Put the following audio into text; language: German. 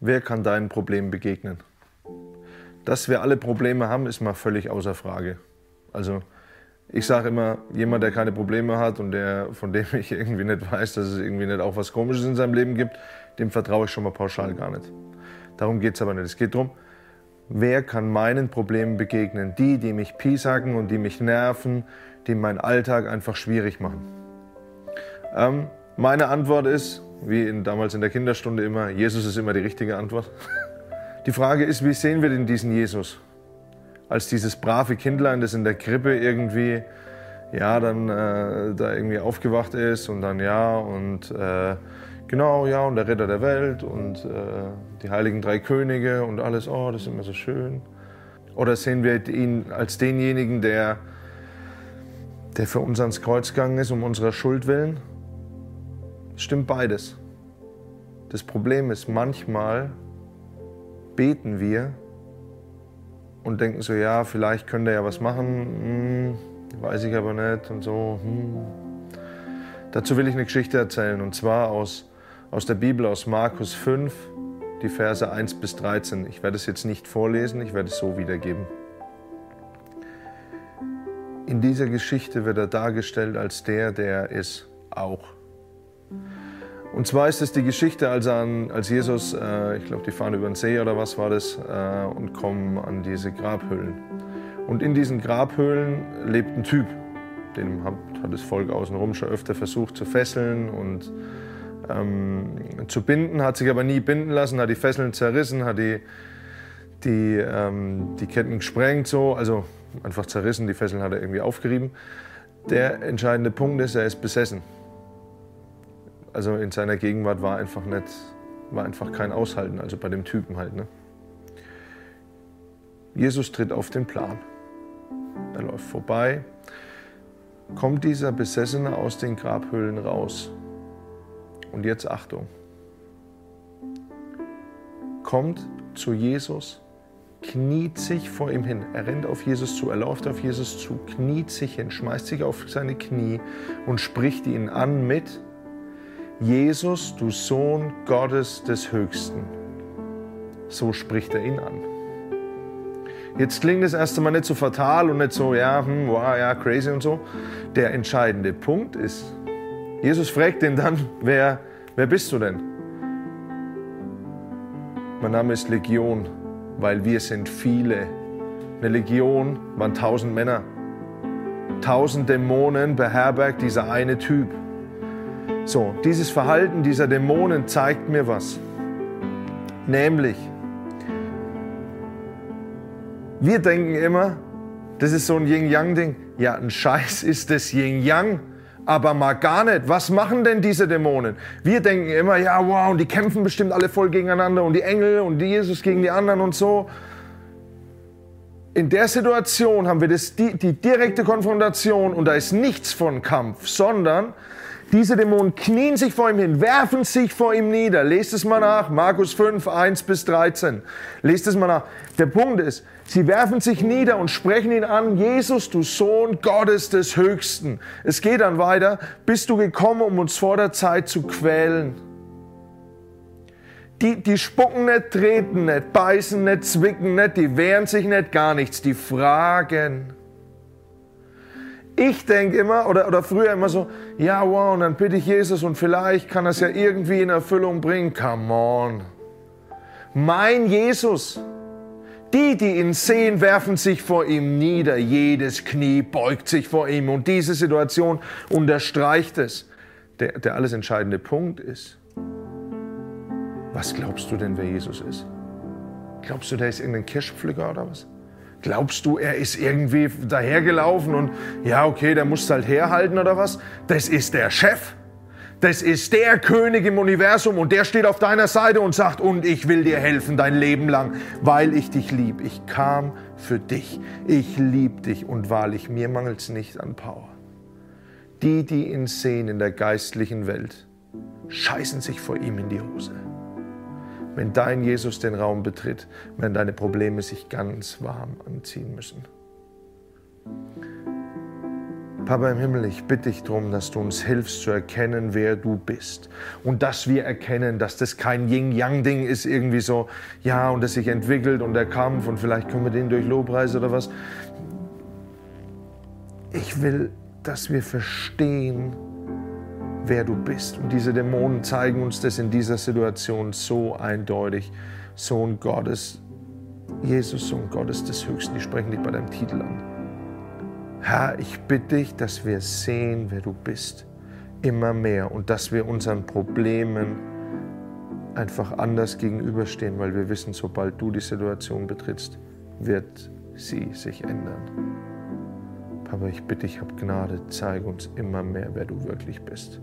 wer kann deinen Problemen begegnen? Dass wir alle Probleme haben, ist mal völlig außer Frage. Also ich sage immer, jemand, der keine Probleme hat und der, von dem ich irgendwie nicht weiß, dass es irgendwie nicht auch was Komisches in seinem Leben gibt, dem vertraue ich schon mal pauschal gar nicht. Darum geht es aber nicht. Es geht darum, wer kann meinen Problemen begegnen? Die, die mich piesacken und die mich nerven, die meinen Alltag einfach schwierig machen. Ähm, meine Antwort ist, wie in, damals in der Kinderstunde immer, Jesus ist immer die richtige Antwort. Die Frage ist, wie sehen wir denn diesen Jesus? Als dieses brave Kindlein, das in der Krippe irgendwie, ja, dann äh, da irgendwie aufgewacht ist und dann ja und äh, genau, ja, und der Ritter der Welt und äh, die heiligen drei Könige und alles, oh, das ist immer so schön. Oder sehen wir ihn als denjenigen, der, der für uns ans Kreuz gegangen ist, um unserer Schuld willen? Stimmt beides. Das Problem ist, manchmal beten wir und denken so, ja, vielleicht könnte er ja was machen, hm, weiß ich aber nicht und so. Hm. Dazu will ich eine Geschichte erzählen und zwar aus, aus der Bibel, aus Markus 5, die Verse 1 bis 13. Ich werde es jetzt nicht vorlesen, ich werde es so wiedergeben. In dieser Geschichte wird er dargestellt als der, der er ist, auch. Und zwar ist es die Geschichte, als, an, als Jesus, äh, ich glaube, die fahren über den See oder was war das, äh, und kommen an diese Grabhöhlen. Und in diesen Grabhöhlen lebt ein Typ, den hat, hat das Volk außenrum schon öfter versucht zu fesseln und ähm, zu binden, hat sich aber nie binden lassen, hat die Fesseln zerrissen, hat die, die, ähm, die Ketten gesprengt, so, also einfach zerrissen, die Fesseln hat er irgendwie aufgerieben. Der entscheidende Punkt ist, er ist besessen also in seiner Gegenwart war einfach nicht, war einfach kein Aushalten, also bei dem Typen halt. Ne? Jesus tritt auf den Plan. Er läuft vorbei, kommt dieser Besessene aus den Grabhöhlen raus. Und jetzt Achtung. Kommt zu Jesus, kniet sich vor ihm hin. Er rennt auf Jesus zu, er läuft auf Jesus zu, kniet sich hin, schmeißt sich auf seine Knie und spricht ihn an mit, Jesus, du Sohn Gottes des Höchsten. So spricht er ihn an. Jetzt klingt es erst einmal nicht so fatal und nicht so, ja, hm, wow, ja, crazy und so. Der entscheidende Punkt ist, Jesus fragt ihn dann, wer, wer bist du denn? Mein Name ist Legion, weil wir sind viele. Eine Legion waren tausend Männer. Tausend Dämonen beherbergt dieser eine Typ. So, dieses Verhalten dieser Dämonen zeigt mir was. Nämlich, wir denken immer, das ist so ein Yin-Yang-Ding. Ja, ein Scheiß ist das Yin-Yang, aber mal gar nicht. Was machen denn diese Dämonen? Wir denken immer, ja, wow, und die kämpfen bestimmt alle voll gegeneinander und die Engel und Jesus gegen die anderen und so. In der Situation haben wir das, die, die direkte Konfrontation und da ist nichts von Kampf, sondern diese Dämonen knien sich vor ihm hin, werfen sich vor ihm nieder. Lest es mal nach, Markus 5, 1 bis 13. Lest es mal nach. Der Punkt ist, sie werfen sich nieder und sprechen ihn an, Jesus, du Sohn Gottes des Höchsten. Es geht dann weiter, bist du gekommen, um uns vor der Zeit zu quälen. Die, die spucken nicht, treten nicht, beißen nicht, zwicken nicht, die wehren sich nicht, gar nichts, die fragen. Ich denke immer, oder, oder früher immer so, ja, wow, und dann bitte ich Jesus und vielleicht kann es ja irgendwie in Erfüllung bringen. Come on. Mein Jesus. Die, die ihn sehen, werfen sich vor ihm nieder. Jedes Knie beugt sich vor ihm. Und diese Situation unterstreicht es. Der, der alles entscheidende Punkt ist, was glaubst du denn, wer Jesus ist? Glaubst du, der ist irgendein Kirschpflücker oder was? Glaubst du, er ist irgendwie dahergelaufen und ja, okay, der muss halt herhalten oder was? Das ist der Chef. Das ist der König im Universum und der steht auf deiner Seite und sagt, und ich will dir helfen dein Leben lang, weil ich dich lieb. Ich kam für dich. Ich lieb dich und wahrlich, mir mangelt es nicht an Power. Die, die ihn sehen in der geistlichen Welt, scheißen sich vor ihm in die Hose wenn dein Jesus den Raum betritt, wenn deine Probleme sich ganz warm anziehen müssen. Papa im Himmel, ich bitte dich darum, dass du uns hilfst zu erkennen, wer du bist. Und dass wir erkennen, dass das kein Yin-Yang-Ding ist, irgendwie so, ja, und das sich entwickelt und der Kampf und vielleicht können wir den durch Lobpreis oder was. Ich will, dass wir verstehen, wer du bist. Und diese Dämonen zeigen uns das in dieser Situation so eindeutig. Sohn Gottes, Jesus, Sohn Gottes des Höchsten, die sprechen dich bei deinem Titel an. Herr, ich bitte dich, dass wir sehen, wer du bist, immer mehr und dass wir unseren Problemen einfach anders gegenüberstehen, weil wir wissen, sobald du die Situation betrittst, wird sie sich ändern. Papa, ich bitte dich, hab Gnade, zeige uns immer mehr, wer du wirklich bist.